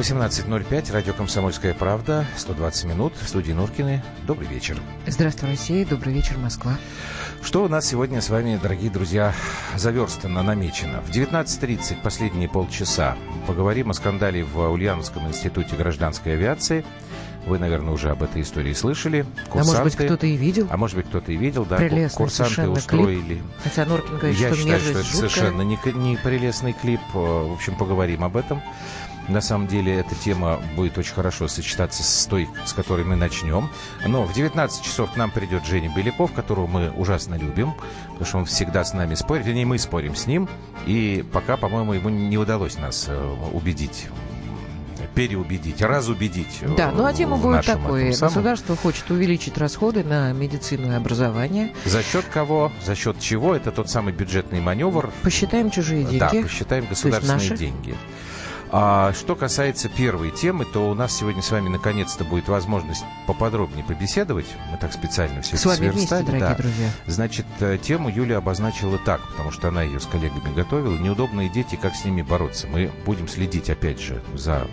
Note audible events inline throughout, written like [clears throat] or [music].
18.05, радио «Комсомольская правда», 120 минут, в студии Нуркины. Добрый вечер. Здравствуй, Россия, добрый вечер, Москва. Что у нас сегодня с вами, дорогие друзья, заверстано, намечено? В 19.30, последние полчаса, поговорим о скандале в Ульяновском институте гражданской авиации. Вы, наверное, уже об этой истории слышали. Курсанты, а может быть, кто-то и видел? А может быть, кто-то и видел, да. Прелестный Курсанты устроили. Клип. Хотя Норкин говорит, Я что считаю, что это жуткая. совершенно не, не прелестный клип. В общем, поговорим об этом. На самом деле эта тема будет очень хорошо сочетаться с той, с которой мы начнем. Но в 19 часов к нам придет Женя Беляков, которого мы ужасно любим, потому что он всегда с нами спорит, вернее, мы спорим с ним. И пока, по-моему, ему не удалось нас э, убедить переубедить, разубедить. Э, да, ну а тема будет такой. Государство хочет увеличить расходы на медицину и образование. За счет кого? За счет чего? Это тот самый бюджетный маневр. Посчитаем чужие деньги. Да, посчитаем государственные деньги. А что касается первой темы, то у нас сегодня с вами наконец-то будет возможность поподробнее побеседовать. Мы так специально все с это вами вместе, дорогие да. друзья. Значит, э, тему Юля обозначила так, потому что она ее с коллегами готовила. Неудобные дети, как с ними бороться. Мы будем следить, опять же, за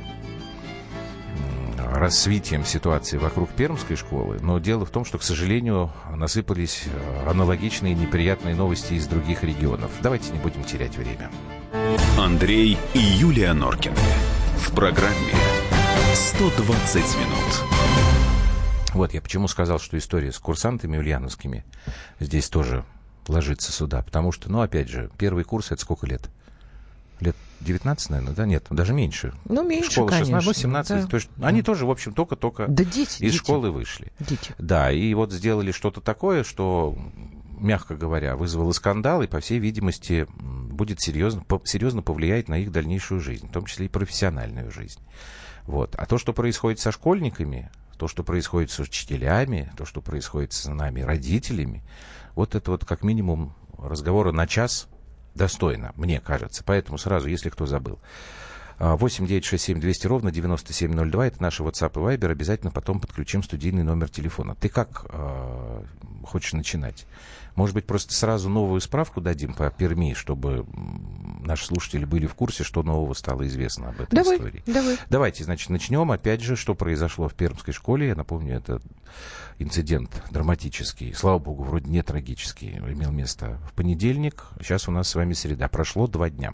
рассвитием ситуации вокруг Пермской школы, но дело в том, что, к сожалению, насыпались э, аналогичные неприятные новости из других регионов. Давайте не будем терять время. Андрей и Юлия Норкины. В программе 120 минут. Вот я почему сказал, что история с курсантами ульяновскими здесь тоже ложится сюда. Потому что, ну, опять же, первый курс это сколько лет? Лет 19, наверное, да? Нет, даже меньше. Ну, меньше, Школа 16, конечно. ну, 17. Да. То есть они тоже, в общем, только-только да дети, из дети. школы вышли. Дети. Да, и вот сделали что-то такое, что мягко говоря, вызвало скандал и, по всей видимости, будет серьезно, серьезно повлиять на их дальнейшую жизнь, в том числе и профессиональную жизнь. Вот. А то, что происходит со школьниками, то, что происходит с учителями, то, что происходит с нами, родителями, вот это вот как минимум разговора на час достойно, мне кажется. Поэтому сразу, если кто забыл. 8 9 6 7 200 ровно 9702. Это наши WhatsApp и Viber. Обязательно потом подключим студийный номер телефона. Ты как э, хочешь начинать? Может быть, просто сразу новую справку дадим по Перми, чтобы наши слушатели были в курсе, что нового стало известно об этой давай, истории. Давай. Давайте, значит, начнем. Опять же, что произошло в Пермской школе. Я напомню, это инцидент драматический. Слава богу, вроде не трагический. Имел место в понедельник. Сейчас у нас с вами среда. Прошло два дня.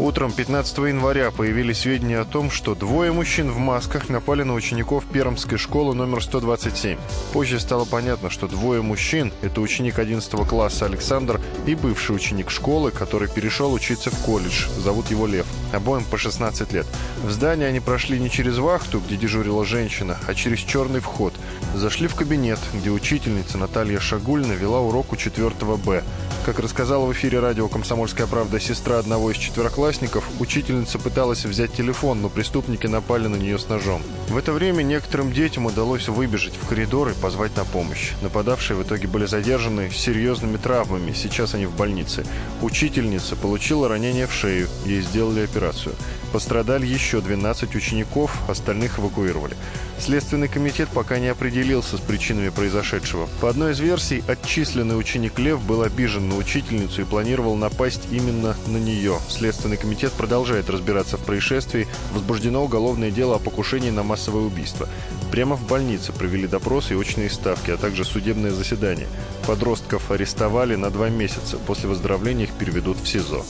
Утром 15 января появились сведения о том, что двое мужчин в масках напали на учеников Пермской школы номер 127. Позже стало понятно, что двое мужчин – это ученик 11 класса Александр и бывший ученик школы, который перешел учиться в колледж. Зовут его Лев. Обоим по 16 лет. В здание они прошли не через вахту, где дежурила женщина, а через черный вход. Зашли в кабинет, где учительница Наталья Шагульна вела урок у 4 Б. Как рассказала в эфире радио «Комсомольская правда» сестра одного из четвероклассников, учительница пыталась взять телефон, но преступники напали на нее с ножом. В это время некоторым детям удалось выбежать в коридор и позвать на помощь. Нападавшие в итоге были задержаны с серьезными травмами, сейчас они в больнице. Учительница получила ранение в шею, ей сделали операцию. Пострадали еще 12 учеников, остальных эвакуировали. Следственный комитет пока не определился с причинами произошедшего. По одной из версий, отчисленный ученик Лев был обижен на учительницу и планировал напасть именно на нее. Следственный комитет продолжает разбираться в происшествии. Возбуждено уголовное дело о покушении на массовое убийство. Прямо в больнице провели допросы и очные ставки, а также судебное заседание. Подростков арестовали на два месяца. После выздоровления их переведут в СИЗО.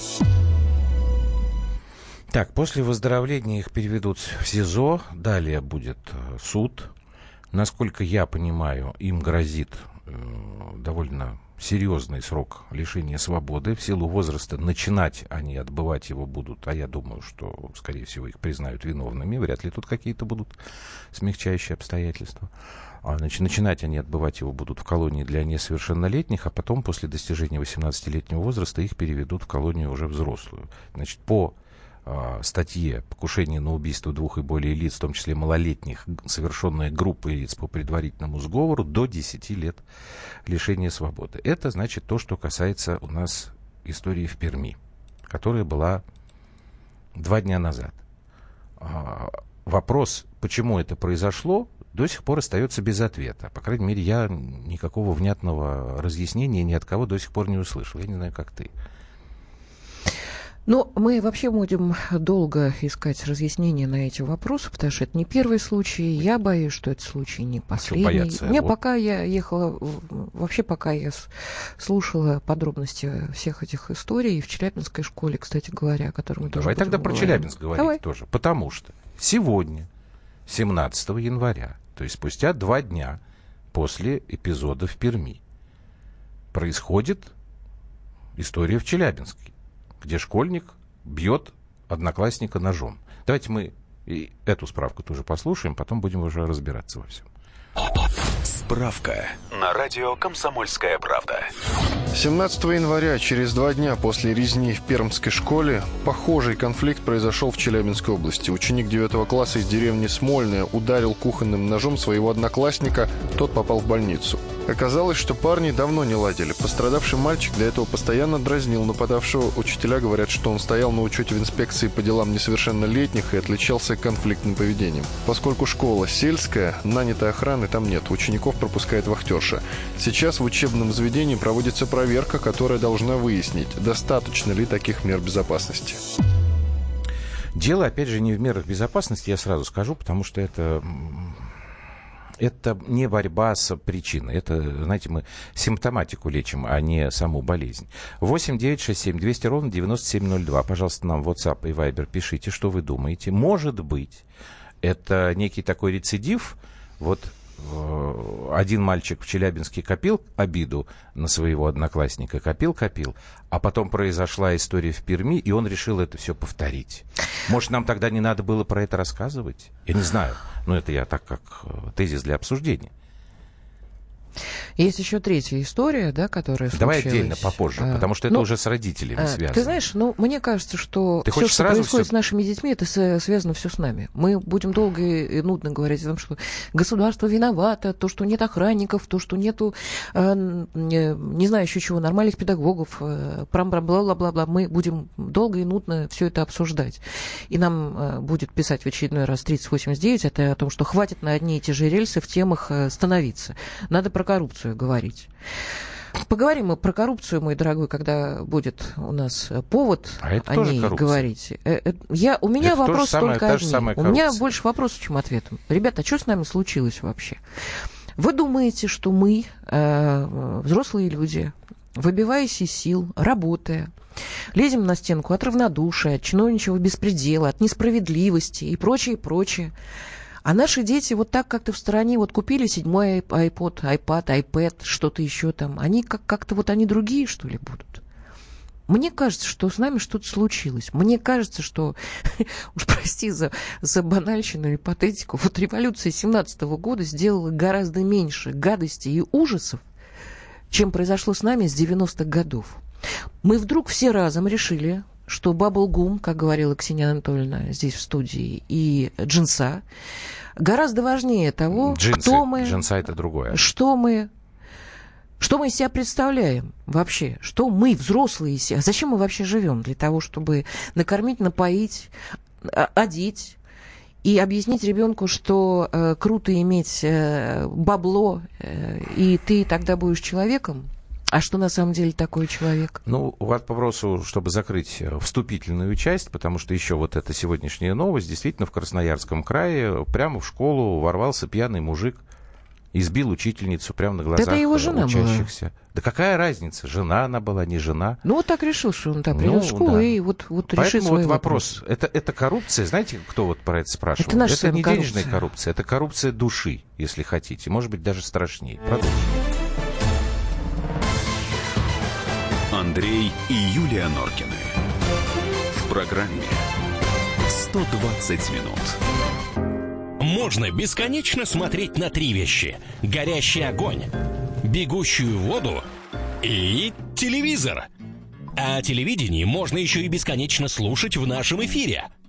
Так, после выздоровления их переведут в СИЗО, далее будет э, суд. Насколько я понимаю, им грозит довольно серьезный срок лишения свободы. В силу возраста начинать они отбывать его будут, а я думаю, что, скорее всего, их признают виновными. Вряд ли тут какие-то будут смягчающие обстоятельства. А, значит, начинать они отбывать его будут в колонии для несовершеннолетних, а потом, после достижения 18-летнего возраста, их переведут в колонию уже взрослую. Значит, по э, статье «Покушение на убийство двух и более лиц, в том числе малолетних, совершенная группой лиц по предварительному сговору, до 10 лет лишения свободы». Это, значит, то, что касается у нас истории в Перми, которая была два дня назад. А, вопрос, почему это произошло, до сих пор остается без ответа. По крайней мере, я никакого внятного разъяснения ни от кого до сих пор не услышал. Я не знаю, как ты. Ну, мы вообще будем долго искать разъяснения на эти вопросы, потому что это не первый случай. Я боюсь, что это случай не последний. Бояться, Мне вот. пока я ехала, вообще пока я слушала подробности всех этих историй в Челябинской школе, кстати говоря, о которой мы Давай тоже тогда про говорить. Челябинск говорить Давай. тоже. Потому что сегодня, 17 января, то есть спустя два дня после эпизода в Перми, происходит история в Челябинске где школьник бьет одноклассника ножом. Давайте мы и эту справку тоже послушаем, потом будем уже разбираться во всем. Справка на радио «Комсомольская правда». 17 января, через два дня после резни в Пермской школе, похожий конфликт произошел в Челябинской области. Ученик 9 класса из деревни Смольная ударил кухонным ножом своего одноклассника, тот попал в больницу. Оказалось, что парни давно не ладили. Пострадавший мальчик для этого постоянно дразнил нападавшего. Учителя говорят, что он стоял на учете в инспекции по делам несовершеннолетних и отличался конфликтным поведением. Поскольку школа сельская, нанятой охраны там нет. Учеников пропускает вахтерша. Сейчас в учебном заведении проводится проверка, которая должна выяснить, достаточно ли таких мер безопасности. Дело, опять же, не в мерах безопасности, я сразу скажу, потому что это это не борьба с причиной. Это, знаете, мы симптоматику лечим, а не саму болезнь. 8 9 6 7 200 ровно 9702. Пожалуйста, нам в WhatsApp и Viber пишите, что вы думаете. Может быть, это некий такой рецидив. Вот один мальчик в Челябинске копил обиду на своего одноклассника, копил-копил, а потом произошла история в Перми, и он решил это все повторить. Может, нам тогда не надо было про это рассказывать? Я не знаю. Но это я так как э, тезис для обсуждения. Есть еще третья история, да, которая Давай случилась. отдельно попозже, а, потому что это ну, уже с родителями а, связано. Ты знаешь, ну, мне кажется, что ты все, что происходит все... с нашими детьми, это связано все с нами. Мы будем долго и нудно говорить о том, что государство виновато, то, что нет охранников, то, что нету, э, не знаю еще чего, нормальных педагогов, э, бла-бла-бла-бла. Мы будем долго и нудно все это обсуждать. И нам э, будет писать в очередной раз 3089, это о том, что хватит на одни и те же рельсы в темах э, становиться. Надо про коррупцию говорить. Поговорим мы про коррупцию, мой дорогой, когда будет у нас повод а о ней коррупция. говорить. Э, э, я, у меня это вопрос самое, только один. У меня больше вопросов, чем ответов. Ребята, а что с нами случилось вообще? Вы думаете, что мы, э, взрослые люди, выбиваясь из сил, работая, лезем на стенку от равнодушия, от чиновничьего беспредела, от несправедливости и прочее, прочее, а наши дети вот так как-то в стороне вот купили седьмой iPod, iPad, iPad, что-то еще там. Они как- как-то вот они другие, что ли, будут? Мне кажется, что с нами что-то случилось. Мне кажется, что, [laughs] уж прости за, за банальщину или патетику, вот революция 17 года сделала гораздо меньше гадостей и ужасов, чем произошло с нами с 90-х годов. Мы вдруг все разом решили, что баблгум, как говорила Ксения Анатольевна здесь в студии, и джинса гораздо важнее того, Джинсы, кто мы... Джинса это другое. Что мы что мы из себя представляем вообще? Что мы, взрослые, из себя? Зачем мы вообще живем? Для того, чтобы накормить, напоить, одеть и объяснить ребенку, что э, круто иметь э, бабло, э, и ты тогда будешь человеком? А что на самом деле такой человек? Ну, вас по вопросу, чтобы закрыть э, вступительную часть, потому что еще вот эта сегодняшняя новость, действительно, в Красноярском крае прямо в школу ворвался пьяный мужик, избил учительницу прямо на глазах Это его жена учащихся. Была. Да какая разница, жена она была, не жена. Ну, вот так решил, что он там придет ну, в школу да. и вот, вот Поэтому решит свой вот вопрос. вопрос. Это, это коррупция, знаете, кто вот про это спрашивал? Это, наша это не коррупция. денежная коррупция, это коррупция души, если хотите. Может быть, даже страшнее. Продолжим. Андрей и Юлия Норкины. В программе 120 минут. Можно бесконечно смотреть на три вещи. Горящий огонь, бегущую воду и телевизор. А телевидение можно еще и бесконечно слушать в нашем эфире –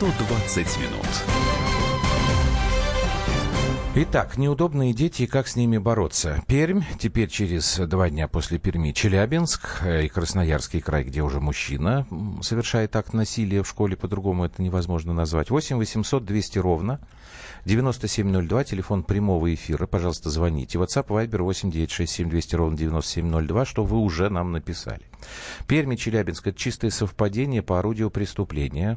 120 минут. Итак, неудобные дети и как с ними бороться. Пермь, теперь через два дня после Перми Челябинск э, и Красноярский край, где уже мужчина совершает акт насилия в школе, по-другому это невозможно назвать. 8 800 200 ровно. 9702, телефон прямого эфира. Пожалуйста, звоните. WhatsApp, Viber 8 967 200 ровно 9702, что вы уже нам написали. Перми, Челябинск, это чистое совпадение по орудию преступления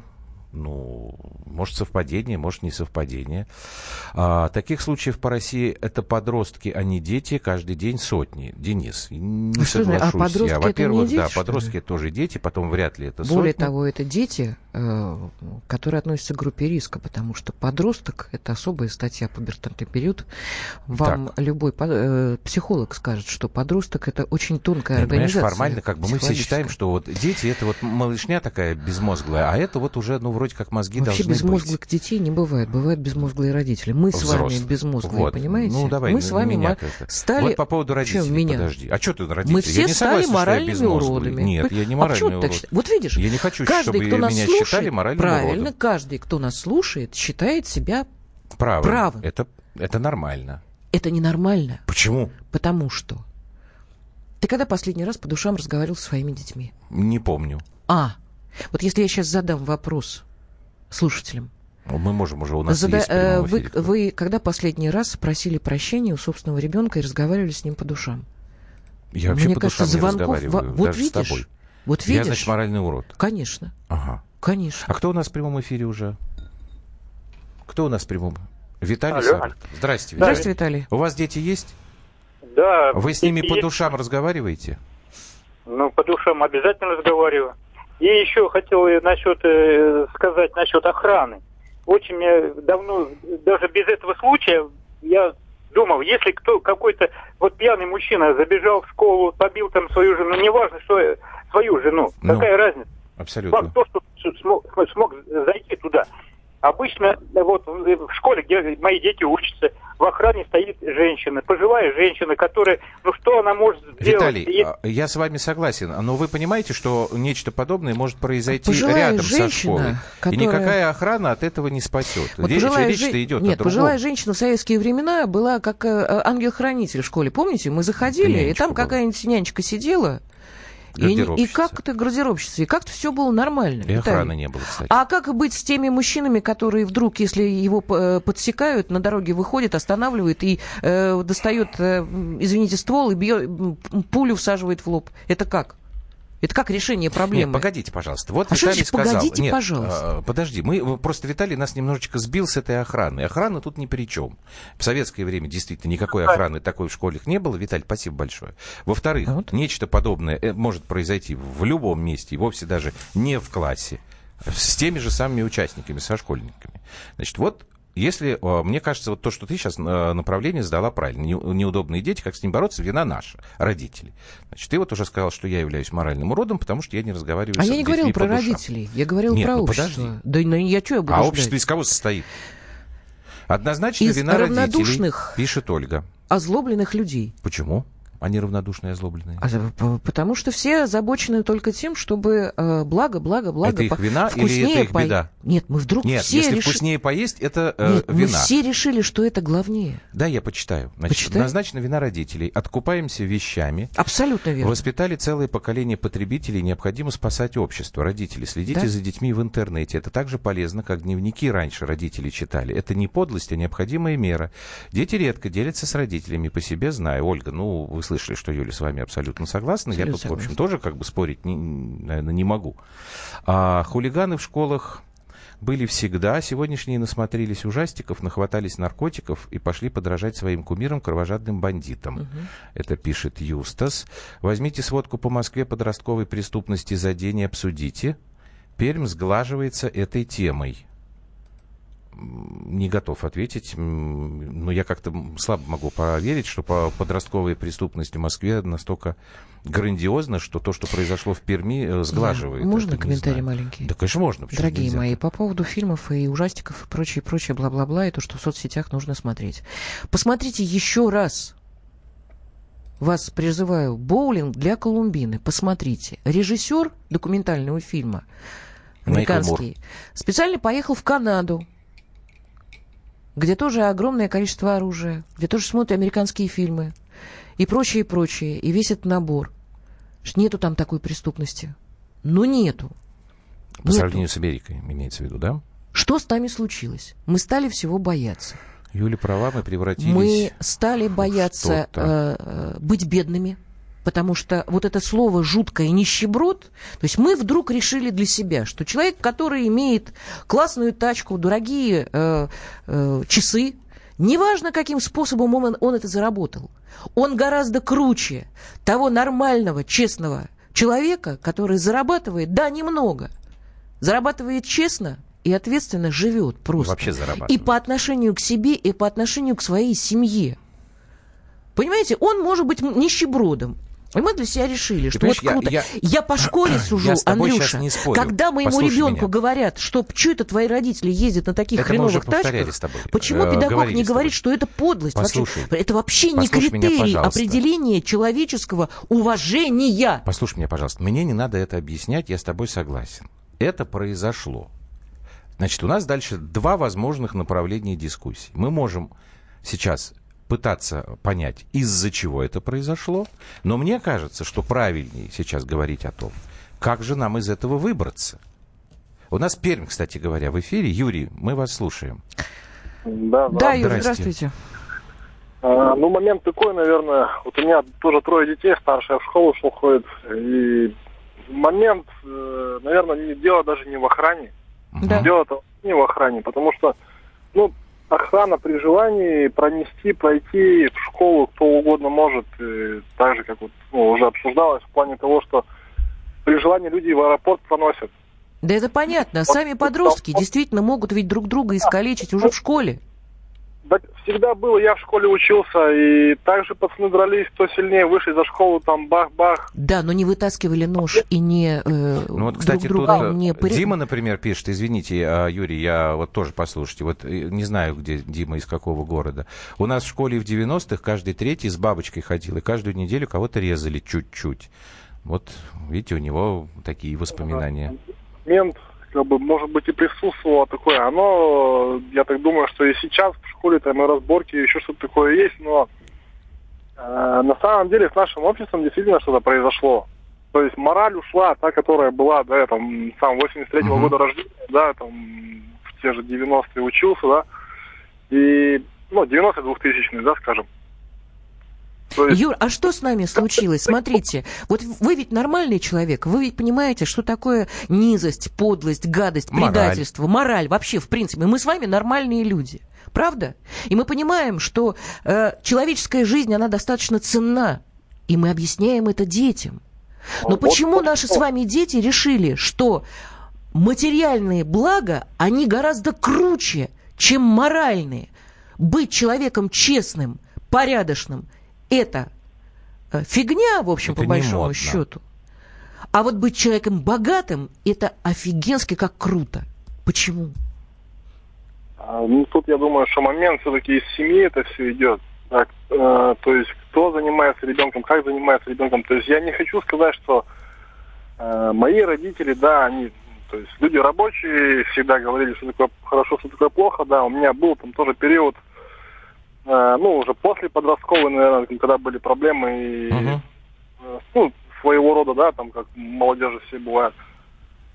ну, может совпадение, может не совпадение. А, таких случаев по России это подростки, а не дети, каждый день сотни. Денис, не а соглашусь а подростки я. Во-первых, да, подростки тоже дети, потом вряд ли это Более сотни. того, это дети, которые относятся к группе риска, потому что подросток – это особая статья по пубертатный период. Вам так. любой э, психолог скажет, что подросток – это очень тонкая Нет, организация. формально как бы мы все считаем, что вот дети – это вот малышня такая безмозглая, а это вот уже, ну, вроде как мозги Вообще должны безмозглых быть. детей не бывает. Бывают безмозглые родители. Мы Взрослых. с вами безмозглые, вот. понимаете? Ну, давай, мы с вами меня стали... Вот по поводу родителей, Чем, меня? подожди. А что ты родители? Мы все я не стали согласен, моральными уродами. Нет, я не а моральный а урод. Вот видишь, я не хочу, каждый, чтобы кто нас меня слушает, моральным правильно, уродом. каждый, кто нас слушает, считает себя правым. правым. Это, это нормально. Это ненормально. Почему? Потому что ты когда последний раз по душам разговаривал со своими детьми? Не помню. А, вот если я сейчас задам вопрос, слушателям. Мы можем уже, у нас Зада... есть э, вы, вы когда последний раз просили прощения у собственного ребенка и разговаривали с ним по душам? Я вообще Мне по кажется, душам звонков... не разговариваю, вот даже видишь, с тобой. Вот видишь? Я, значит, моральный урод. Конечно. Ага. Конечно. А кто у нас в прямом эфире уже? Кто у нас в прямом? Виталий Алло. Здрасте, Виталий. Здравствуйте, Виталий. У вас дети есть? Да. Вы с ними есть. по душам разговариваете? Ну, по душам обязательно разговариваю. И еще хотел насчет э, сказать насчет охраны. Очень мне давно, даже без этого случая, я думал, если кто какой-то вот пьяный мужчина забежал в школу, побил там свою жену, неважно, что свою жену, ну, какая разница? Абсолютно. Факт то, что смог, смог зайти туда. Обычно вот в школе, где мои дети учатся, в охране стоит женщина, пожилая женщина, которая, ну что она может сделать? Виталий, и... А, я с вами согласен, но вы понимаете, что нечто подобное может произойти пожилая рядом женщина, со школой, которая... и никакая охрана от этого не спасет. Вот Здесь пожилая речь-то же... идет Нет, о пожилая женщина в советские времена была как э, ангел-хранитель в школе, помните? Мы заходили, и там какая-нибудь нянечка сидела, и, и как-то гардеробщица, и как-то все было нормально. И охраны не было, кстати. А как быть с теми мужчинами, которые вдруг, если его э, подсекают, на дороге выходят, останавливают и э, достает, э, извините, ствол и бьет, пулю всаживает в лоб? Это как? Это как решение проблемы? Нет, погодите, пожалуйста. Вот а Виталий что сказал. Погодите, Нет, пожалуйста. А, подожди, мы просто Виталий нас немножечко сбил с этой охраны. Охрана тут ни при чем. В советское время действительно никакой охраны такой в школах не было. Виталий, спасибо большое. Во-вторых, вот. нечто подобное э, может произойти в любом месте, и вовсе даже не в классе с теми же самыми участниками, со школьниками. Значит, вот если, мне кажется, вот то, что ты сейчас э, направление сдала правильно, неудобные дети, как с ним бороться, вина наша, родителей. Значит, ты вот уже сказал, что я являюсь моральным уродом, потому что я не разговариваю а с я не говорил про родителей, я говорил Нет, про ну, общество. Подожди. Да ну, я что я буду А ждать? общество из кого состоит? Однозначно из вина родителей, пишет Ольга. озлобленных людей. Почему? Они равнодушные и озлобленные. А, потому что все озабочены только тем, чтобы э, благо, благо, благо. Это их вина или это их по... беда? Нет, мы вдруг Нет, все если реш... вкуснее поесть, это э, Нет, вина. мы все решили, что это главнее. Да, я почитаю. Значит, Почитай. однозначно вина родителей. Откупаемся вещами. Абсолютно верно. Воспитали целое поколение потребителей. Необходимо спасать общество. Родители, следите Да. за детьми в интернете. Это так же полезно, как дневники раньше родители читали. Это не подлость, а необходимая мера. Дети редко делятся с родителями, по себе знаю. Ольга, ну, вы слышите, слышали, что Юля с вами абсолютно согласна. Абсолютно Я тут, согласна. в общем, тоже как бы спорить, не, наверное, не могу. А хулиганы в школах были всегда. Сегодняшние насмотрелись ужастиков, нахватались наркотиков и пошли подражать своим кумирам, кровожадным бандитам. Угу. Это пишет Юстас. Возьмите сводку по Москве подростковой преступности за день и обсудите. Пермь сглаживается этой темой не готов ответить. Но я как-то слабо могу поверить, что по подростковой преступности в Москве настолько грандиозно, что то, что произошло в Перми, э, сглаживает. Можно это, комментарий маленький? Да, конечно, можно. Дорогие нельзя? мои, по поводу фильмов и ужастиков и прочее, прочее, бла-бла-бла, и то, что в соцсетях нужно смотреть. Посмотрите еще раз вас призываю, боулинг для Колумбины. Посмотрите. Режиссер документального фильма американский специально поехал в Канаду где тоже огромное количество оружия, где тоже смотрят американские фильмы и прочее, и прочее, и весь этот набор. Нету там такой преступности. Ну, нету. По нету. сравнению с Америкой, имеется в виду, да? Что с нами случилось? Мы стали всего бояться. Юля права, мы превратились... Мы стали бояться э, э, быть бедными, потому что вот это слово жуткое нищеброд, то есть мы вдруг решили для себя, что человек, который имеет классную тачку, дорогие э, э, часы, неважно каким способом он, он это заработал, он гораздо круче того нормального, честного человека, который зарабатывает, да, немного, зарабатывает честно, и ответственно живет просто. Вообще зарабатывает. И по отношению к себе, и по отношению к своей семье. Понимаете, он может быть нищебродом, и мы для себя решили, что вот круто. Я, я, я по школе [clears throat] сужу, я Андрюша. Не спорю. Когда моему Послушай ребенку меня. говорят, что что это твои родители ездят на таких это хреновых тачках, почему э, педагог не говорит, что это подлость? Послушай, вообще, это вообще не критерий меня, определения человеческого уважения. Послушай меня, пожалуйста. Мне не надо это объяснять, я с тобой согласен. Это произошло. Значит, у нас дальше два возможных направления дискуссии. Мы можем сейчас пытаться понять, из-за чего это произошло. Но мне кажется, что правильнее сейчас говорить о том, как же нам из этого выбраться. У нас Пермь, кстати говоря, в эфире. Юрий, мы вас слушаем. Да, да. да Юрий, здравствуйте. А, ну, момент такой, наверное, вот у меня тоже трое детей, старшая в школу шел ходит, и момент, э, наверное, дело даже не в охране. Да. Дело-то не в охране, потому что, ну, охрана при желании пронести, пройти в школу кто угодно может, и так же, как вот, ну, уже обсуждалось, в плане того, что при желании люди в аэропорт проносят. Да это понятно. Сами подростки действительно могут ведь друг друга искалечить уже в школе. Да, всегда было, я в школе учился, и также пацаны дрались, кто сильнее, вышли за школу, там бах-бах. Да, но не вытаскивали нож и не э, Ну вот, кстати, друг друга тут не Дима, например, пишет, извините, а, Юрий, я вот тоже послушайте, вот э, не знаю, где Дима, из какого города. У нас в школе в 90-х каждый третий с бабочкой ходил, и каждую неделю кого-то резали чуть-чуть. Вот, видите, у него такие воспоминания. Мент как бы, может быть, и присутствовало такое. Оно, я так думаю, что и сейчас в школе там и разборки, еще что-то такое есть, но э, на самом деле с нашим обществом действительно что-то произошло. То есть мораль ушла, та, которая была, да, я там сам 83-го uh-huh. года рождения, да, там в те же 90-е учился, да, и, ну, 90-е, 2000-е, да, скажем. Есть... Юр, а что с нами случилось? Смотрите, вот вы ведь нормальный человек, вы ведь понимаете, что такое низость, подлость, гадость, предательство, мораль, вообще, в принципе. Мы с вами нормальные люди. Правда? И мы понимаем, что э, человеческая жизнь, она достаточно ценна. И мы объясняем это детям. Но почему наши с вами дети решили, что материальные блага, они гораздо круче, чем моральные? Быть человеком честным, порядочным, это э, фигня, в общем, это по большому модно. счету. А вот быть человеком богатым, это офигенски как круто. Почему? А, ну, тут я думаю, что момент все-таки из семьи это все идет. Так, э, то есть, кто занимается ребенком, как занимается ребенком. То есть, я не хочу сказать, что э, мои родители, да, они, то есть, люди рабочие, всегда говорили, что такое хорошо, что такое плохо, да. У меня был там тоже период, Э, ну, уже после подростковой, наверное, когда были проблемы и, uh-huh. ну, своего рода, да, там, как молодежи все бывают.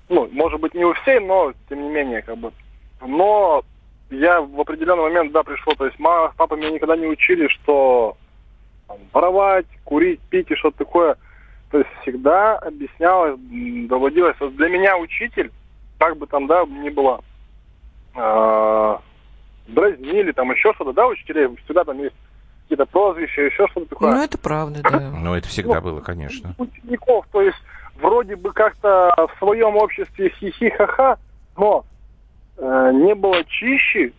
Ну, может быть, не у всей, но, тем не менее, как бы. Но я в определенный момент, да, пришло, то есть мама с папой меня никогда не учили, что там, воровать, курить, пить и что-то такое. То есть всегда объяснялось, доводилось. Вот для меня учитель, как бы там, да, ни было, э, дразнили, там еще что-то, да, учителей, всегда там есть какие-то прозвища, еще что-то такое. Ну, это правда, да. Ну, это всегда ну, было, конечно. Учеников, то есть вроде бы как-то в своем обществе хихи-ха-ха, но э, не было чище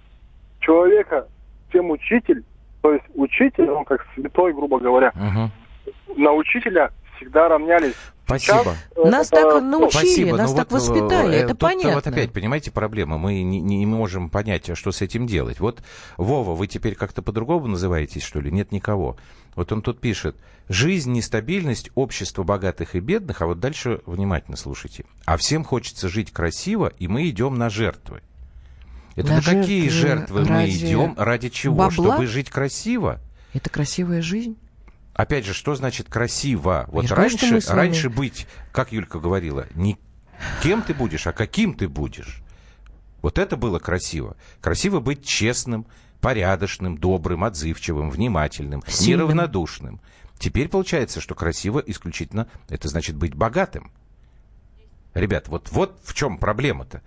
человека, чем учитель. То есть учитель, он как святой, грубо говоря. Угу. На учителя всегда равнялись. Спасибо. Сейчас, нас это, так научили, Спасибо. нас ну, так вот, воспитали, э, это понятно. Вот опять, понимаете, проблема. Мы не, не можем понять, а что с этим делать. Вот, Вова, вы теперь как-то по-другому называетесь, что ли? Нет никого. Вот он тут пишет. Жизнь, нестабильность, общество богатых и бедных. А вот дальше внимательно слушайте. А всем хочется жить красиво, и мы идем на жертвы. Это на, на жертвы какие жертвы мы идем? Ради чего? Бабла? Чтобы жить красиво? Это красивая жизнь? Опять же, что значит красиво? Вот Я раньше, вами... раньше быть, как Юлька говорила, не кем ты будешь, а каким ты будешь. Вот это было красиво. Красиво быть честным, порядочным, добрым, отзывчивым, внимательным, Сильным. неравнодушным. Теперь получается, что красиво исключительно это значит быть богатым. Ребят, вот, вот в чем проблема-то.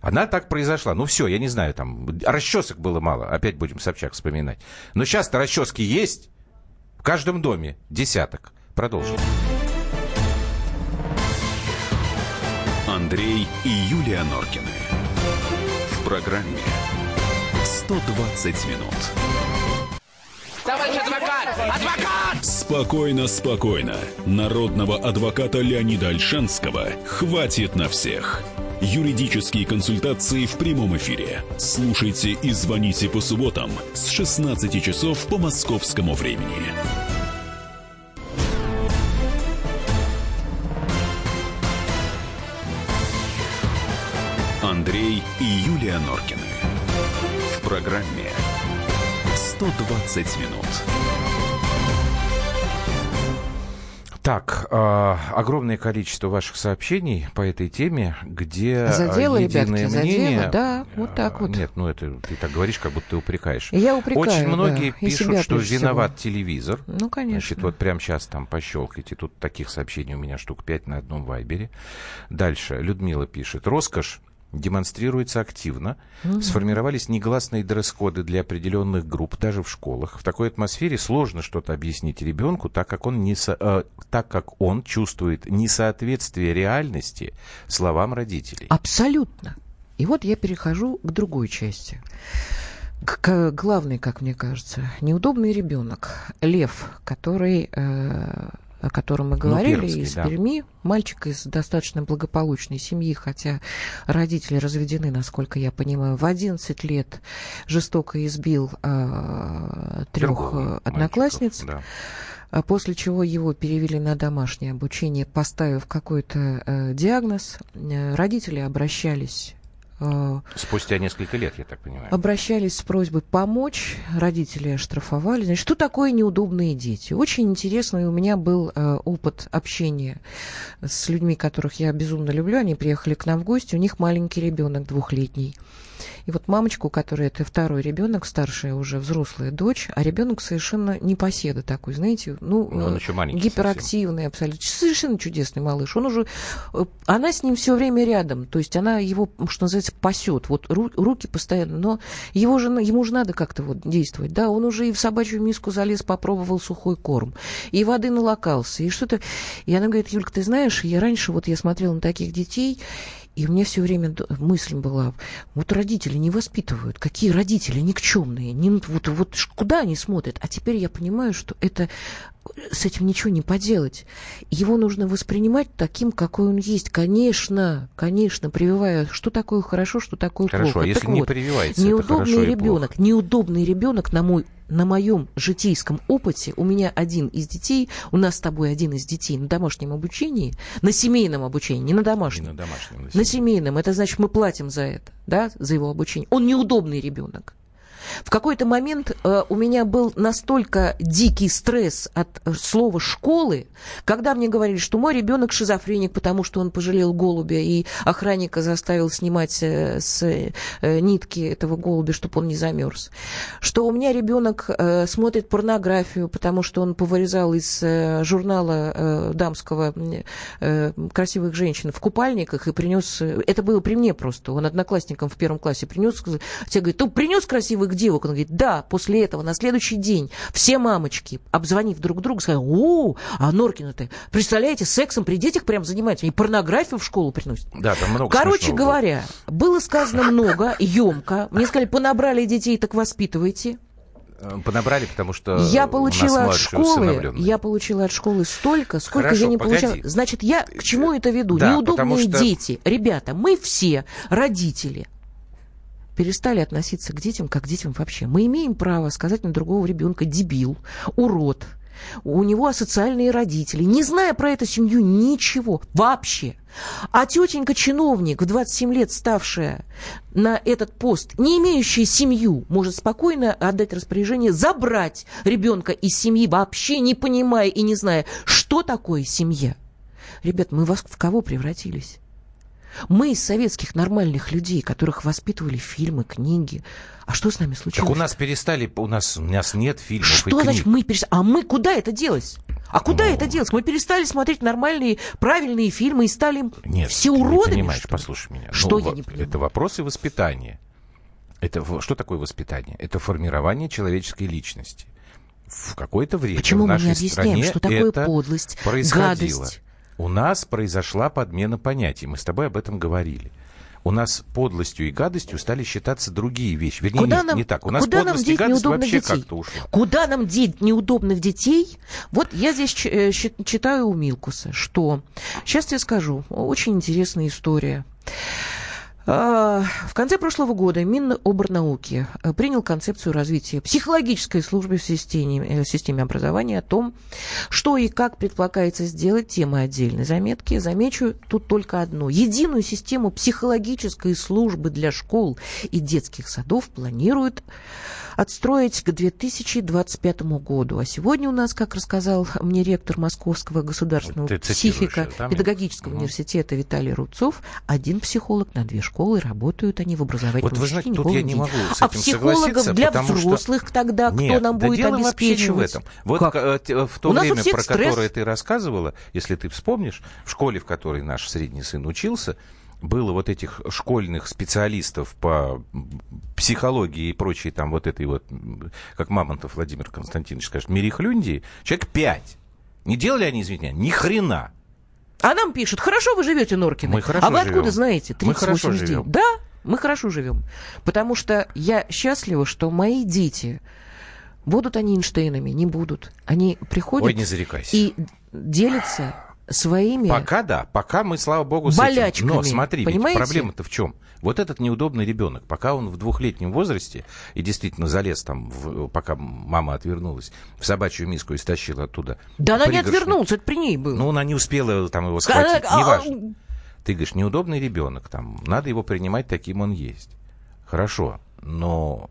Она так произошла. Ну все, я не знаю, там расчесок было мало. Опять будем Собчак вспоминать. Но сейчас-то расчески есть. В каждом доме десяток. Продолжим. Андрей и Юлия Норкины. В программе 120 минут. Товарищ адвокат! Адвокат! Спокойно, спокойно. Народного адвоката Леонида Альшанского хватит на всех. Юридические консультации в прямом эфире. Слушайте и звоните по субботам с 16 часов по московскому времени. Андрей и Юлия Норкины. В программе 120 минут. Так, э, огромное количество ваших сообщений по этой теме, где Задело, единое ребятки, мнение... Задело, да, вот так вот. Нет, ну это ты так говоришь, как будто ты упрекаешь. Я упрекаю, Очень многие да, пишут, что виноват всего. телевизор. Ну, конечно. Значит, вот прямо сейчас там пощелкайте. Тут таких сообщений у меня штук пять на одном вайбере. Дальше. Людмила пишет. Роскошь демонстрируется активно. Угу. Сформировались негласные дресс-коды для определенных групп, даже в школах. В такой атмосфере сложно что-то объяснить ребенку, так как он, не со, э, так как он чувствует несоответствие реальности словам родителей. Абсолютно. И вот я перехожу к другой части. К, главной, как мне кажется, неудобный ребенок. Лев, который... Э, о котором мы ну, говорили, ну, из да. Перми. Мальчик из достаточно благополучной семьи, хотя родители разведены, насколько я понимаю, в 11 лет жестоко избил э, трех одноклассниц. Да. А после чего его перевели на домашнее обучение, поставив какой-то э, диагноз. Э, родители обращались Спустя несколько лет, я так понимаю. Обращались с просьбой помочь, родители оштрафовали. Значит, что такое неудобные дети? Очень интересный у меня был э, опыт общения с людьми, которых я безумно люблю. Они приехали к нам в гости, у них маленький ребенок двухлетний. И вот мамочку, которая это второй ребенок, старшая уже взрослая дочь, а ребенок совершенно непоседа такой, знаете, ну, он еще маленький гиперактивный совсем. абсолютно, совершенно чудесный малыш. Он уже, э, она с ним все время рядом, то есть она его, что называется, пасет, вот ру, руки постоянно, но его же, ему же надо как-то вот действовать, да, он уже и в собачью миску залез, попробовал сухой корм, и воды налокался, и что-то, и она говорит, Юлька, ты знаешь, я раньше вот я смотрела на таких детей, и мне все время мысль была, вот родители не воспитывают, какие родители никчемные, не, вот, вот куда они смотрят. А теперь я понимаю, что это с этим ничего не поделать. Его нужно воспринимать таким, какой он есть. Конечно, конечно, прививая, что такое хорошо, что такое хорошо, плохо. А если так не вот, прививается, неудобный ребенок, неудобный ребенок, на мой на моем житейском опыте, у меня один из детей, у нас с тобой один из детей на домашнем обучении, на семейном обучении, не на домашнем. Не на домашнем. На, на семейном. Это значит, мы платим за это, да, за его обучение. Он неудобный ребенок. В какой-то момент э, у меня был настолько дикий стресс от э, слова школы, когда мне говорили, что мой ребенок шизофреник, потому что он пожалел голубя и охранника заставил снимать э, с э, нитки этого голубя, чтобы он не замерз. Что у меня ребенок э, смотрит порнографию, потому что он повырезал из э, журнала э, дамского э, красивых женщин в купальниках и принес... Э, это было при мне просто. Он одноклассникам в первом классе принес. Те говорят, ты принес красивых девок? Он говорит, да. После этого на следующий день все мамочки, обзвонив друг друга, сказали, о, а Норкина-то, представляете, сексом при детях прям занимается. И порнографию в школу приносит. Да, там много Короче говоря, было. было сказано много, емко. Мне сказали, понабрали детей, так воспитывайте. Э, понабрали, потому что я получила от школы, я получила от школы столько, сколько Хорошо, я не погоди. получала. Значит, я к чему это веду? Да, Неудобные что... дети, ребята, мы все родители перестали относиться к детям как к детям вообще. Мы имеем право сказать на другого ребенка дебил, урод, у него асоциальные родители, не зная про эту семью ничего вообще. А тетенька-чиновник, в 27 лет ставшая на этот пост, не имеющая семью, может спокойно отдать распоряжение забрать ребенка из семьи, вообще не понимая и не зная, что такое семья. Ребят, мы вас в кого превратились? Мы из советских нормальных людей, которых воспитывали фильмы, книги. А что с нами случилось? Так у нас перестали, у нас, у нас нет фильмов Что и книг. значит мы перестали? А мы куда это делось? А куда ну... это делось? Мы перестали смотреть нормальные, правильные фильмы и стали Нет, все ты уродами? Не понимаешь, что? послушай меня. Что ну, я не понимаю? Это вопросы воспитания. Это что такое воспитание? Это формирование человеческой личности. В какое-то время Почему в нашей мы не объясняем, стране что такое подлость, происходило. гадость? У нас произошла подмена понятий. Мы с тобой об этом говорили. У нас подлостью и гадостью стали считаться другие вещи. Вернее, куда не, нам, не так. У нас куда подлость нам и гадость вообще как-то ушла. Куда нам деть неудобных детей? Вот я здесь э, читаю у Милкуса, что... Сейчас я скажу. Очень интересная история. А, в конце прошлого года Миноборнауки э, принял концепцию развития психологической службы в системе, э, в системе образования о том, что и как предполагается сделать, темы отдельной заметки. Замечу тут только одно. Единую систему психологической службы для школ и детских садов планируют отстроить к 2025 году. А сегодня у нас, как рассказал мне ректор Московского государственного психико-педагогического угу. университета Виталий Рубцов, один психолог на две школы, работают они в образовательном вот вы знаете, тут я не могу с а этим А психологов для взрослых что... тогда кто Нет, нам да будет дело обеспечивать? в этом. Вот как? Э, в то время, про стресс. которое ты рассказывала, если ты вспомнишь, в школе, в которой наш средний сын учился, было вот этих школьных специалистов по психологии и прочей там вот этой вот, как Мамонтов Владимир Константинович скажет, Мерихлюндии, человек пять. Не делали они, извините, ни хрена. А нам пишут, хорошо вы живете, Норкины. Мы хорошо А вы живем. откуда знаете? 38 мы дней. Да, мы хорошо живем. Потому что я счастлива, что мои дети, будут они Эйнштейнами, не будут. Они приходят Ой, не зарекайся. и делятся своими Пока да, пока мы, слава богу, с этим. Но смотри, проблема-то в чем? Вот этот неудобный ребенок, пока он в двухлетнем возрасте и действительно залез там, в, пока мама отвернулась, в собачью миску и стащила оттуда. Да она не отвернулась, это при ней было. Ну, она не успела там его схватить, а, неважно. Ты говоришь, неудобный ребенок, там, надо его принимать таким он есть. Хорошо, но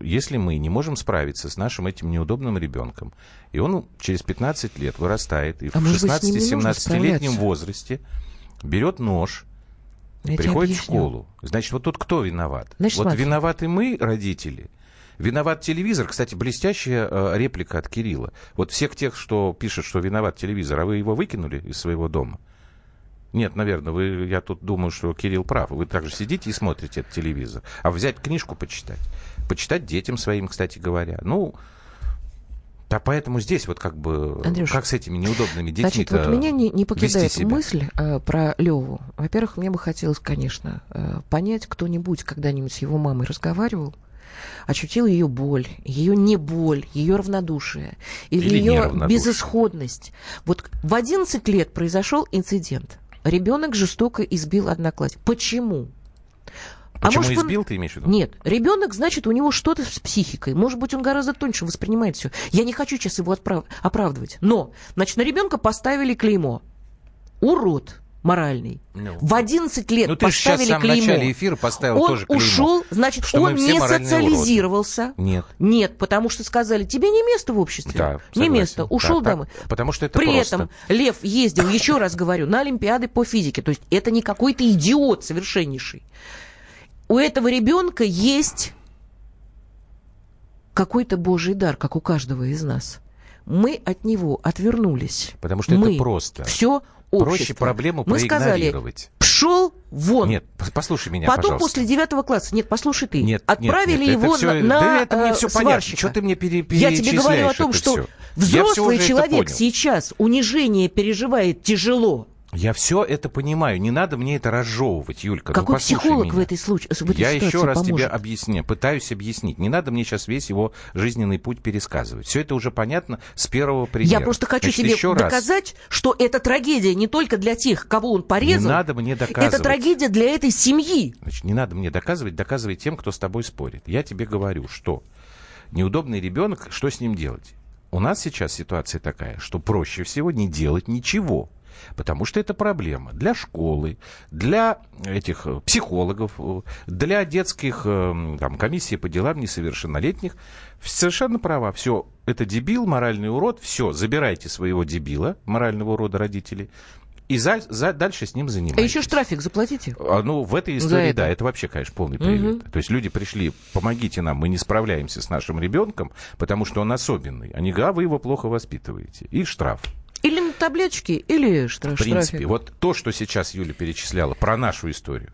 если мы не можем справиться с нашим этим неудобным ребенком, и он через 15 лет вырастает, и а в 16-17-летнем возрасте берет нож, Я приходит в школу, значит, вот тут кто виноват? Значит, вот смотри. виноваты мы, родители, Виноват телевизор. Кстати, блестящая э, реплика от Кирилла. Вот всех тех, что пишет, что виноват телевизор, а вы его выкинули из своего дома? Нет, наверное, вы, я тут думаю, что Кирилл прав. Вы также сидите и смотрите этот телевизор. А взять книжку почитать. Почитать детям своим, кстати говоря. Ну, да поэтому здесь вот как бы, Андрюш, как с этими неудобными детьми Значит, вот меня не, не покидает мысль э, про Леву. Во-первых, мне бы хотелось, конечно, э, понять, кто-нибудь когда-нибудь с его мамой разговаривал, ощутил ее боль, ее не боль, ее равнодушие или, или ее безысходность. Вот в 11 лет произошел инцидент. Ребенок жестоко избил одноклассника. Почему? А Почему а может, избил, он... ты имеешь в виду? Нет. Ребенок, значит, у него что-то с психикой. Может быть, он гораздо тоньше воспринимает все. Я не хочу сейчас его отправ... оправдывать. Но, значит, на ребенка поставили клеймо. Урод. моральный. Ну, в 11 лет ну, ты поставили сейчас клеймо. в начале эфира поставил он тоже клеймо. ушел, значит, что он не социализировался. Уроды. Нет. Нет, потому что сказали, тебе не место в обществе. Да, не место. Ушел да, домой. Так, потому что это При просто. этом Лев ездил, еще раз говорю, на Олимпиады по физике. То есть это не какой-то идиот совершеннейший. У этого ребенка есть какой-то божий дар, как у каждого из нас. Мы от него отвернулись. Потому что Мы это просто. Все общество. Проще проблему Мы проигнорировать. сказали, пшел вон. Нет, послушай меня, Потом пожалуйста. после девятого класса, нет, послушай ты, нет, отправили нет, нет, его все, на, да, это мне все сварщика. понятно. Что ты мне пере, Я тебе говорю о том, что все. взрослый человек сейчас унижение переживает тяжело. Я все это понимаю. Не надо мне это разжевывать, Юлька. Какой ну, психолог меня. в этой случае? В этой Я еще раз поможет? тебе объясняю, пытаюсь объяснить. Не надо мне сейчас весь его жизненный путь пересказывать. Все это уже понятно с первого примера. Я просто хочу Значит, тебе еще доказать, раз. что это трагедия не только для тех, кого он порезал. Не надо мне доказывать. Это трагедия для этой семьи. Значит, не надо мне доказывать, доказывай тем, кто с тобой спорит. Я тебе говорю, что неудобный ребенок, что с ним делать? У нас сейчас ситуация такая, что проще всего не делать ничего. Потому что это проблема для школы, для этих э, психологов, э, для детских э, там, комиссий по делам несовершеннолетних. Совершенно права. Все, это дебил, моральный урод. Все, забирайте своего дебила, морального урода родителей, и за, за, дальше с ним занимайтесь. А еще штрафик заплатите? А, ну, в этой истории, да, это вообще, конечно, полный привет. Угу. То есть люди пришли, помогите нам, мы не справляемся с нашим ребенком, потому что он особенный. Они говорят, а вы его плохо воспитываете. И штраф. Таблеточки, или штраф. В принципе, вот то, что сейчас Юля перечисляла про нашу историю,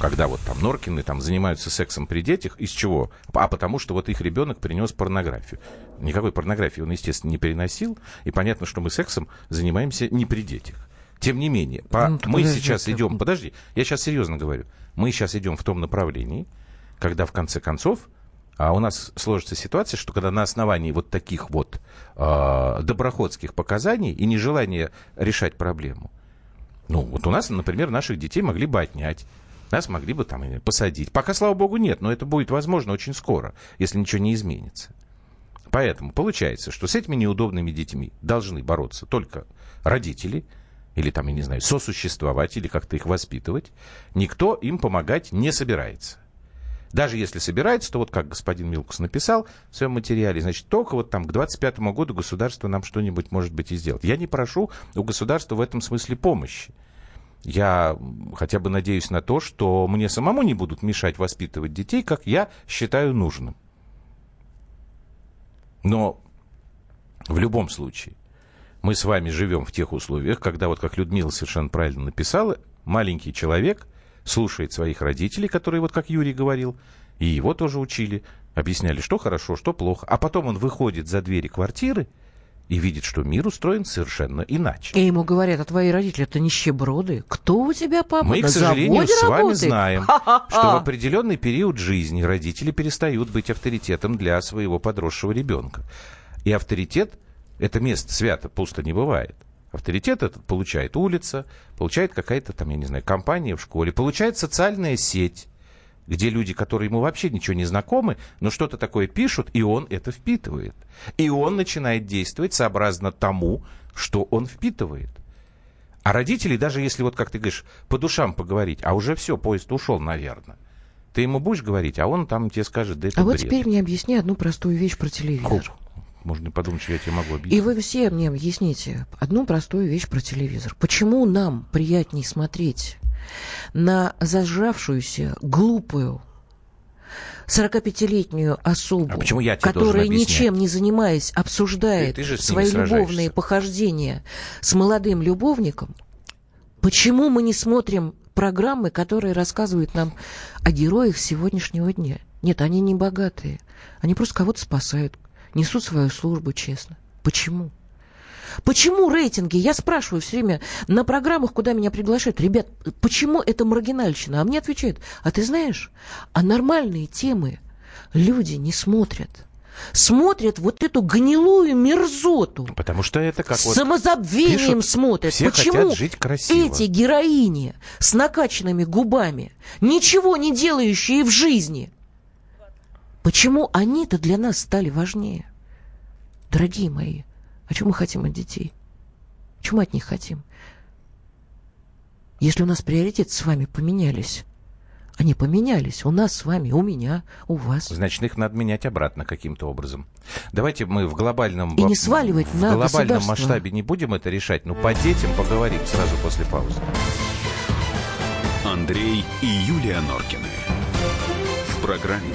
когда вот там Норкины там занимаются сексом при детях, из чего? А потому что вот их ребенок принес порнографию. Никакой порнографии он, естественно, не переносил, и понятно, что мы сексом занимаемся не при детях. Тем не менее, по... ну, мы сейчас идем, подожди, я сейчас серьезно говорю, мы сейчас идем в том направлении, когда в конце концов а у нас сложится ситуация, что когда на основании вот таких вот э, доброходских показаний и нежелания решать проблему, ну, вот у нас, например, наших детей могли бы отнять, нас могли бы там посадить. Пока, слава богу, нет, но это будет возможно очень скоро, если ничего не изменится. Поэтому получается, что с этими неудобными детьми должны бороться только родители, или там, я не знаю, сосуществовать, или как-то их воспитывать. Никто им помогать не собирается. Даже если собирается, то вот как господин Милкус написал в своем материале, значит, только вот там к 25 году государство нам что-нибудь может быть и сделать. Я не прошу у государства в этом смысле помощи. Я хотя бы надеюсь на то, что мне самому не будут мешать воспитывать детей, как я считаю нужным. Но в любом случае мы с вами живем в тех условиях, когда, вот как Людмила совершенно правильно написала, маленький человек слушает своих родителей, которые, вот как Юрий говорил, и его тоже учили, объясняли, что хорошо, что плохо. А потом он выходит за двери квартиры и видит, что мир устроен совершенно иначе. И ему говорят, а твои родители это нищеброды. Кто у тебя папа? Мы, На к сожалению, с вами работает? знаем, что в определенный период жизни родители перестают быть авторитетом для своего подросшего ребенка. И авторитет, это место свято, пусто не бывает. Авторитет этот получает улица, получает какая-то там, я не знаю, компания в школе, получает социальная сеть, где люди, которые ему вообще ничего не знакомы, но что-то такое пишут, и он это впитывает. И он начинает действовать сообразно тому, что он впитывает. А родители, даже если, вот как ты говоришь, по душам поговорить, а уже все, поезд ушел, наверное. Ты ему будешь говорить, а он там тебе скажет, да это А бред. вот теперь мне объясни одну простую вещь про телевизор. Можно подумать, что я тебе могу объяснить. И вы все мне объясните одну простую вещь про телевизор. Почему нам приятнее смотреть на зажавшуюся, глупую, 45-летнюю особу, а я которая, ничем не занимаясь, обсуждает ты, ты свои любовные похождения с молодым любовником, почему мы не смотрим программы, которые рассказывают нам о героях сегодняшнего дня? Нет, они не богатые. Они просто кого-то спасают, несут свою службу честно. Почему? Почему рейтинги? Я спрашиваю все время на программах, куда меня приглашают. Ребят, почему это маргинальщина? А мне отвечают, а ты знаешь, а нормальные темы люди не смотрят. Смотрят вот эту гнилую мерзоту. Потому что это как вот самозабвением пишут, смотрят. Все Почему хотят жить красиво. эти героини с накачанными губами, ничего не делающие в жизни, почему они-то для нас стали важнее? Дорогие мои, а чего мы хотим от детей? Чего мы от них хотим? Если у нас приоритеты с вами поменялись, они поменялись. У нас с вами, у меня, у вас. Значит, их надо менять обратно каким-то образом. Давайте мы в глобальном... И не сваливать в на глобальном масштабе не будем это решать, но по детям поговорим сразу после паузы. Андрей и Юлия Норкины. В программе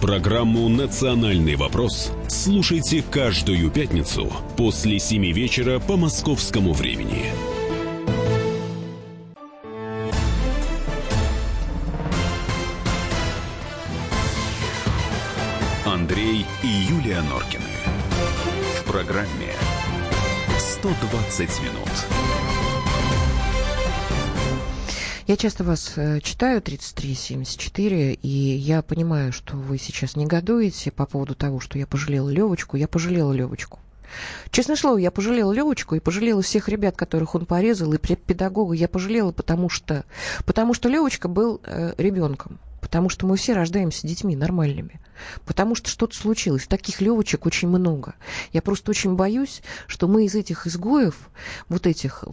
Программу «Национальный вопрос» слушайте каждую пятницу после 7 вечера по московскому времени. Андрей и Юлия Норкины. В программе «120 минут». Я часто вас э, читаю, 3374, и я понимаю, что вы сейчас негодуете по поводу того, что я пожалела Левочку. Я пожалела Левочку. Честное слово, я пожалела Левочку и пожалела всех ребят, которых он порезал, и педагога я пожалела, потому что, потому что Левочка был э, ребенком потому что мы все рождаемся детьми нормальными, потому что что-то случилось. Таких левочек очень много. Я просто очень боюсь, что мы из этих изгоев, вот этих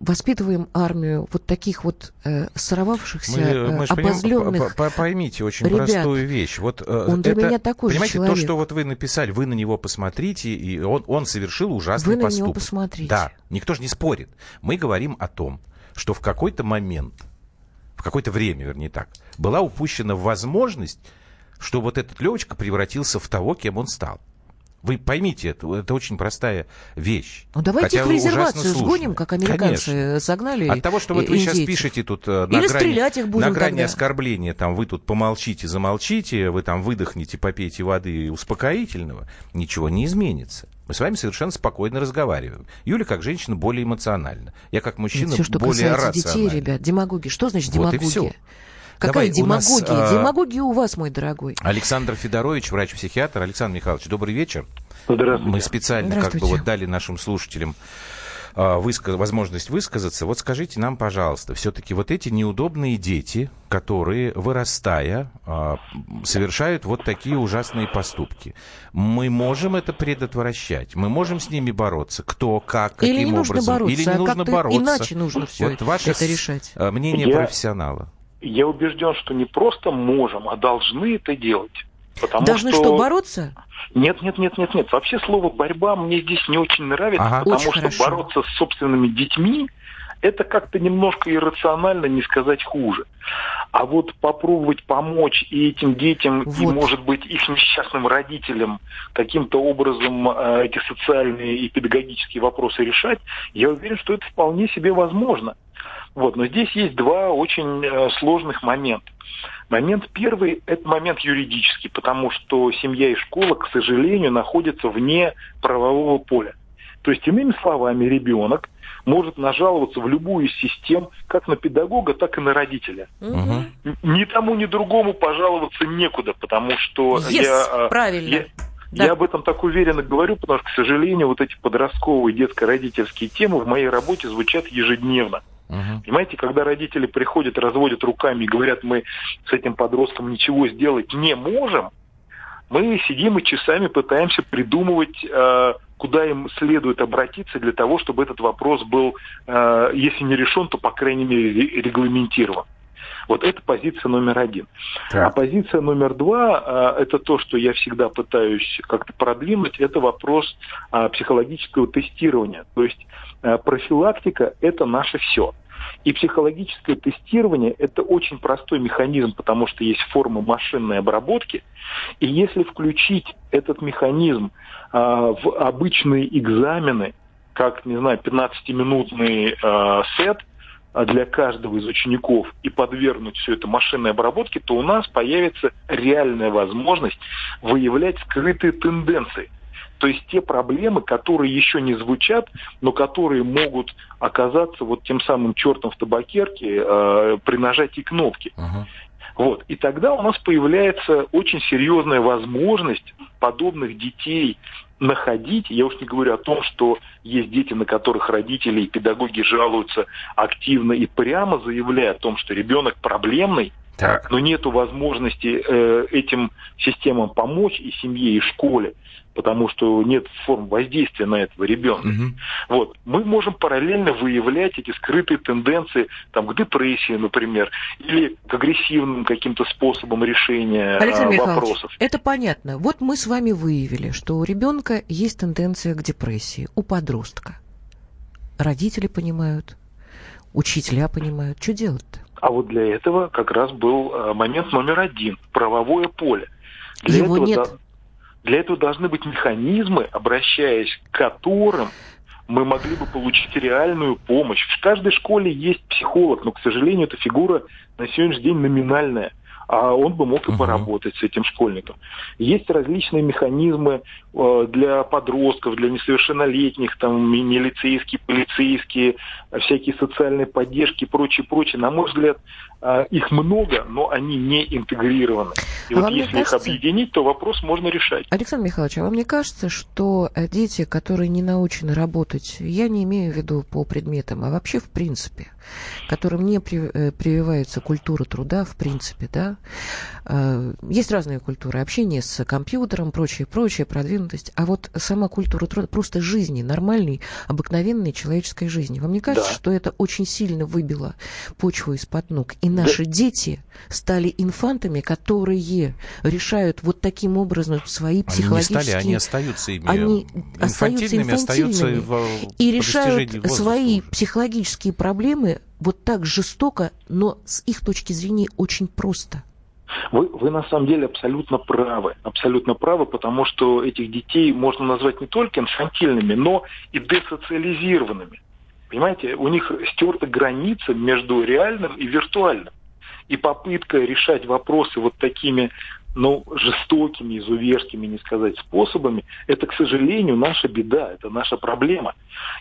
воспитываем армию вот таких вот э, сорвавшихся, мы, мы обозленных понимаем, Поймите очень ребят. простую вещь. Вот, э, он для это, меня такой понимаете, человек. то, что вот вы написали, вы на него посмотрите, и он, он совершил ужасный вы поступок. Вы на него посмотрите. Да, никто же не спорит. Мы говорим о том, что в какой-то момент в какое-то время, вернее так, была упущена возможность, что вот этот Левочка превратился в того, кем он стал. Вы поймите, это, это очень простая вещь. Ну давайте их в резервацию сгоним, как американцы Конечно. согнали. От того, что вот вы сейчас пишете тут э, на Или грани, на грани тогда. оскорбления, там вы тут помолчите, замолчите, вы там выдохните, попейте воды успокоительного, ничего не изменится. Мы с вами совершенно спокойно разговариваем. Юля, как женщина, более эмоциональна. Я, как мужчина, все, что более касается детей, ребят, демагоги. Что значит вот демагогия? Какая Давай, демагогия? Нас, а, демагогия у вас, мой дорогой. Александр Федорович, врач-психиатр. Александр Михайлович, добрый вечер. Здравствуйте. Мы специально как бы вот дали нашим слушателям а, высказ... возможность высказаться. Вот скажите нам, пожалуйста, все-таки вот эти неудобные дети, которые, вырастая, а, совершают вот такие ужасные поступки, мы можем это предотвращать? Мы можем с ними бороться? Кто, как, каким Или не образом? Нужно бороться, Или не а нужно бороться? Иначе нужно все вот это, ваше это решать. Мнение Я... профессионала. Я убежден, что не просто можем, а должны это делать. Потому Должны что, что бороться? Нет, нет, нет, нет, нет. Вообще слово борьба мне здесь не очень нравится, ага. потому очень что хорошо. бороться с собственными детьми это как-то немножко иррационально, не сказать хуже. А вот попробовать помочь и этим детям, вот. и, может быть, их несчастным родителям каким-то образом э, эти социальные и педагогические вопросы решать, я уверен, что это вполне себе возможно. Вот, но здесь есть два очень э, сложных момента. Момент первый – это момент юридический, потому что семья и школа, к сожалению, находятся вне правового поля. То есть, иными словами, ребенок может нажаловаться в любую из систем, как на педагога, так и на родителя. Угу. Ни тому, ни другому пожаловаться некуда, потому что yes, я, правильно. я, да. я об этом так уверенно говорю, потому что, к сожалению, вот эти подростковые детско-родительские темы в моей работе звучат ежедневно. Угу. Понимаете, когда родители приходят, разводят руками и говорят, мы с этим подростком ничего сделать не можем, мы сидим и часами пытаемся придумывать, э, куда им следует обратиться для того, чтобы этот вопрос был, э, если не решен, то, по крайней мере, регламентирован. Вот это позиция номер один. Так. А позиция номер два э, это то, что я всегда пытаюсь как-то продвинуть, это вопрос психологического тестирования. То есть профилактика – это наше все. И психологическое тестирование – это очень простой механизм, потому что есть формы машинной обработки. И если включить этот механизм а, в обычные экзамены, как, не знаю, 15-минутный а, сет для каждого из учеников и подвергнуть все это машинной обработке, то у нас появится реальная возможность выявлять скрытые тенденции. То есть те проблемы, которые еще не звучат, но которые могут оказаться вот тем самым чертом в табакерке э, при нажатии кнопки. Uh-huh. Вот. И тогда у нас появляется очень серьезная возможность подобных детей находить, я уж не говорю о том, что есть дети, на которых родители и педагоги жалуются активно и прямо заявляя о том, что ребенок проблемный, так. но нет возможности э, этим системам помочь и семье, и школе потому что нет форм воздействия на этого ребенка. Угу. Вот. Мы можем параллельно выявлять эти скрытые тенденции там, к депрессии, например, или к агрессивным каким-то способам решения Александр а, вопросов. Это понятно. Вот мы с вами выявили, что у ребенка есть тенденция к депрессии, у подростка. Родители понимают, учителя понимают. Что делать-то? А вот для этого как раз был а, момент номер один – правовое поле. Для Его этого нет. Для этого должны быть механизмы, обращаясь к которым мы могли бы получить реальную помощь. В каждой школе есть психолог, но, к сожалению, эта фигура на сегодняшний день номинальная а он бы мог и поработать с этим школьником. Есть различные механизмы э, для подростков, для несовершеннолетних, там, милицейские, полицейские, всякие социальные поддержки и прочее, прочее. На мой взгляд, э, их много, но они не интегрированы. И а вот если кажется... их объединить, то вопрос можно решать. Александр Михайлович, а вам не кажется, что э, дети, которые не научены работать, я не имею в виду по предметам, а вообще в принципе, которым не прививается культура труда, в принципе, да, Э, есть разные культуры. Общение с компьютером, прочее, прочее, продвинутость. А вот сама культура труда, просто жизни, нормальной, обыкновенной человеческой жизни. Вам не кажется, да. что это очень сильно выбило почву из-под ног? И наши да. дети стали инфантами, которые решают вот таким образом свои психологические... Они не стали, они остаются ими. Они остаются инфантильными. Остаются в, и решают свои психологические проблемы вот так жестоко, но с их точки зрения очень просто. Вы, вы на самом деле абсолютно правы. Абсолютно правы, потому что этих детей можно назвать не только инфантильными, но и десоциализированными. Понимаете, у них стерта граница между реальным и виртуальным. И попытка решать вопросы вот такими ну, жестокими, изуверскими, не сказать, способами, это, к сожалению, наша беда, это наша проблема.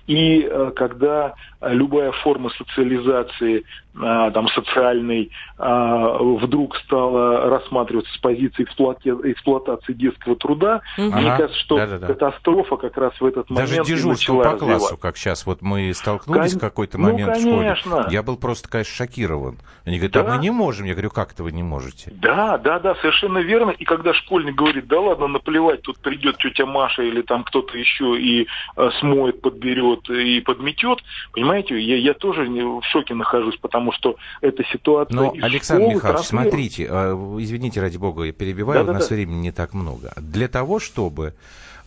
И э, когда любая форма социализации, э, там, социальной, э, вдруг стала рассматриваться с позиции эксплуатации детского труда, угу. мне кажется, что Да-да-да. катастрофа как раз в этот Даже момент Даже дежурство по классу, как сейчас, вот мы столкнулись Кон... в какой-то момент ну, в школе. Я был просто, конечно, шокирован. Они говорят, да? а мы не можем. Я говорю, как это вы не можете? Да, да, да, совершенно верно. И когда школьник говорит, да ладно, наплевать, тут придет тетя Маша или там кто-то еще и э, смоет, подберет и подметет, понимаете, я, я тоже в шоке нахожусь, потому что эта ситуация Но, Александр школы Михайлович, смотрите, э, извините, ради бога, я перебиваю, да, у нас да. времени не так много. Для того, чтобы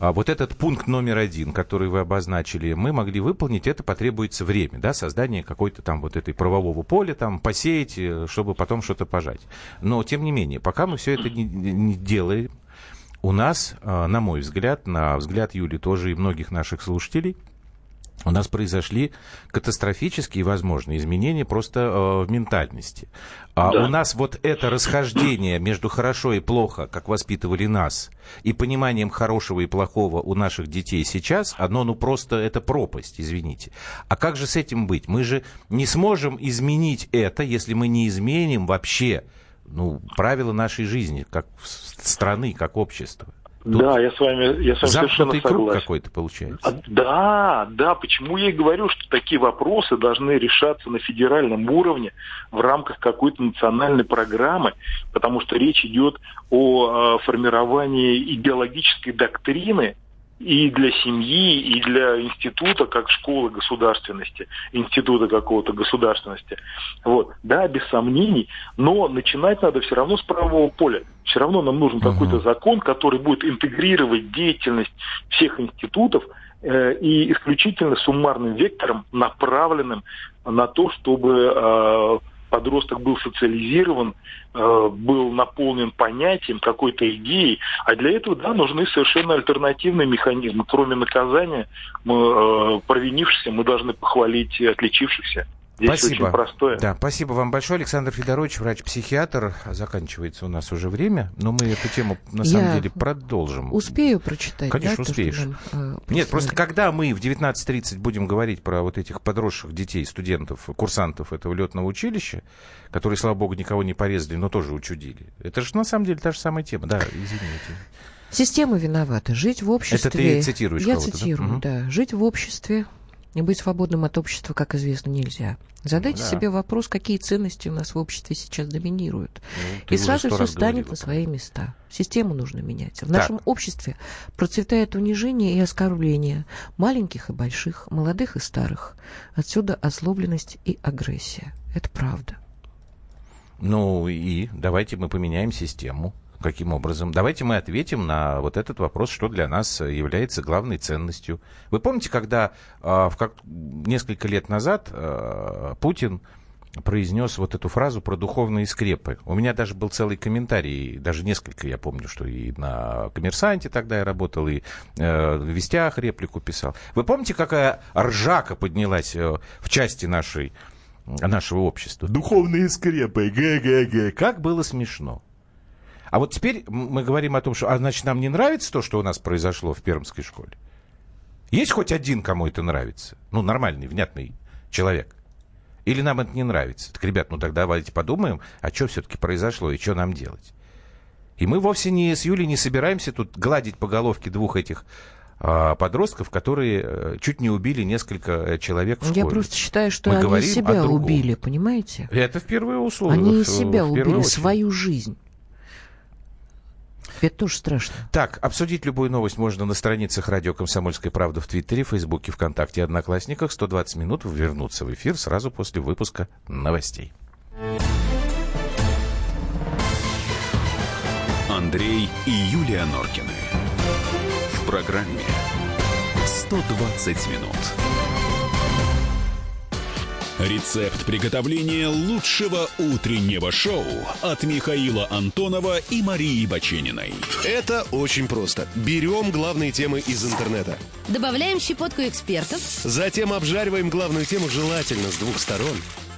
вот этот пункт номер один, который вы обозначили, мы могли выполнить, это потребуется время, да, создание какой-то там вот этой правового поля, там, посеять, э, чтобы потом что-то пожать. Но, тем не менее, пока мы все это не, не делаем, у нас, э, на мой взгляд, на взгляд Юли тоже и многих наших слушателей, у нас произошли катастрофические, возможно, изменения просто э, в ментальности. А да. у нас вот это расхождение между хорошо и плохо, как воспитывали нас, и пониманием хорошего и плохого у наших детей сейчас, одно, ну просто это пропасть, извините. А как же с этим быть? Мы же не сможем изменить это, если мы не изменим вообще ну, правила нашей жизни, как страны, как общества. Тут да, я с вами, я с вами совершенно согласен. круг какой-то получается. А, да, да, почему я и говорю, что такие вопросы должны решаться на федеральном уровне в рамках какой-то национальной программы, потому что речь идет о э, формировании идеологической доктрины, и для семьи, и для института, как школы государственности, института какого-то государственности. Вот. Да, без сомнений, но начинать надо все равно с правового поля. Все равно нам нужен uh-huh. какой-то закон, который будет интегрировать деятельность всех институтов э, и исключительно суммарным вектором, направленным на то, чтобы э, подросток был социализирован, э, был наполнен понятием, какой-то идеей, а для этого, да, нужны совершенно альтернативные механизмы. Кроме наказания, мы, э, провинившихся, мы должны похвалить отличившихся. Здесь спасибо. очень простое. Да, спасибо вам большое, Александр Федорович, врач-психиатр. Заканчивается у нас уже время, но мы эту тему на самом Я деле продолжим. Успею прочитать. Конечно, да, успеешь. То, нам, э, Нет, просто когда мы в 19.30 будем говорить про вот этих подросших детей, студентов, курсантов этого летного училища, которые, слава богу, никого не порезали, но тоже учудили. Это же на самом деле та же самая тема. Да, извините. Система виновата. Жить в обществе... Это ты цитируешь Я цитирую, да? да. Жить в обществе и быть свободным от общества, как известно, нельзя. Задайте да. себе вопрос, какие ценности у нас в обществе сейчас доминируют. Ну, и сразу все станет говорила. на свои места. Систему нужно менять. В так. нашем обществе процветает унижение и оскорбление маленьких и больших, молодых и старых. Отсюда озлобленность и агрессия. Это правда. Ну и давайте мы поменяем систему. Каким образом? Давайте мы ответим на вот этот вопрос, что для нас является главной ценностью. Вы помните, когда э, в как, несколько лет назад э, Путин произнес вот эту фразу про духовные скрепы. У меня даже был целый комментарий, даже несколько, я помню, что и на «Коммерсанте» тогда я работал, и э, в «Вестях» реплику писал. Вы помните, какая ржака поднялась э, в части нашей, нашего общества? Духовные скрепы, г-г-г. Как было смешно. А вот теперь мы говорим о том, что, а значит, нам не нравится то, что у нас произошло в пермской школе. Есть хоть один, кому это нравится? Ну, нормальный, внятный человек. Или нам это не нравится? Так, ребят, ну тогда давайте подумаем, а что все-таки произошло и что нам делать. И мы вовсе не с Юлей не собираемся тут гладить по головке двух этих а, подростков, которые э, чуть не убили несколько э, человек в школе. Я просто считаю, что Мы они себя убили, понимаете? Это в первую условие. Они себя убили, очередь. свою жизнь. Это тоже страшно. Так, обсудить любую новость можно на страницах радио «Комсомольская правда» в Твиттере, Фейсбуке, ВКонтакте Одноклассниках. 120 минут вернуться в эфир сразу после выпуска новостей. Андрей и Юлия Норкины. В программе «120 минут». Рецепт приготовления лучшего утреннего шоу от Михаила Антонова и Марии Бачениной. Это очень просто. Берем главные темы из интернета. Добавляем щепотку экспертов. Затем обжариваем главную тему желательно с двух сторон.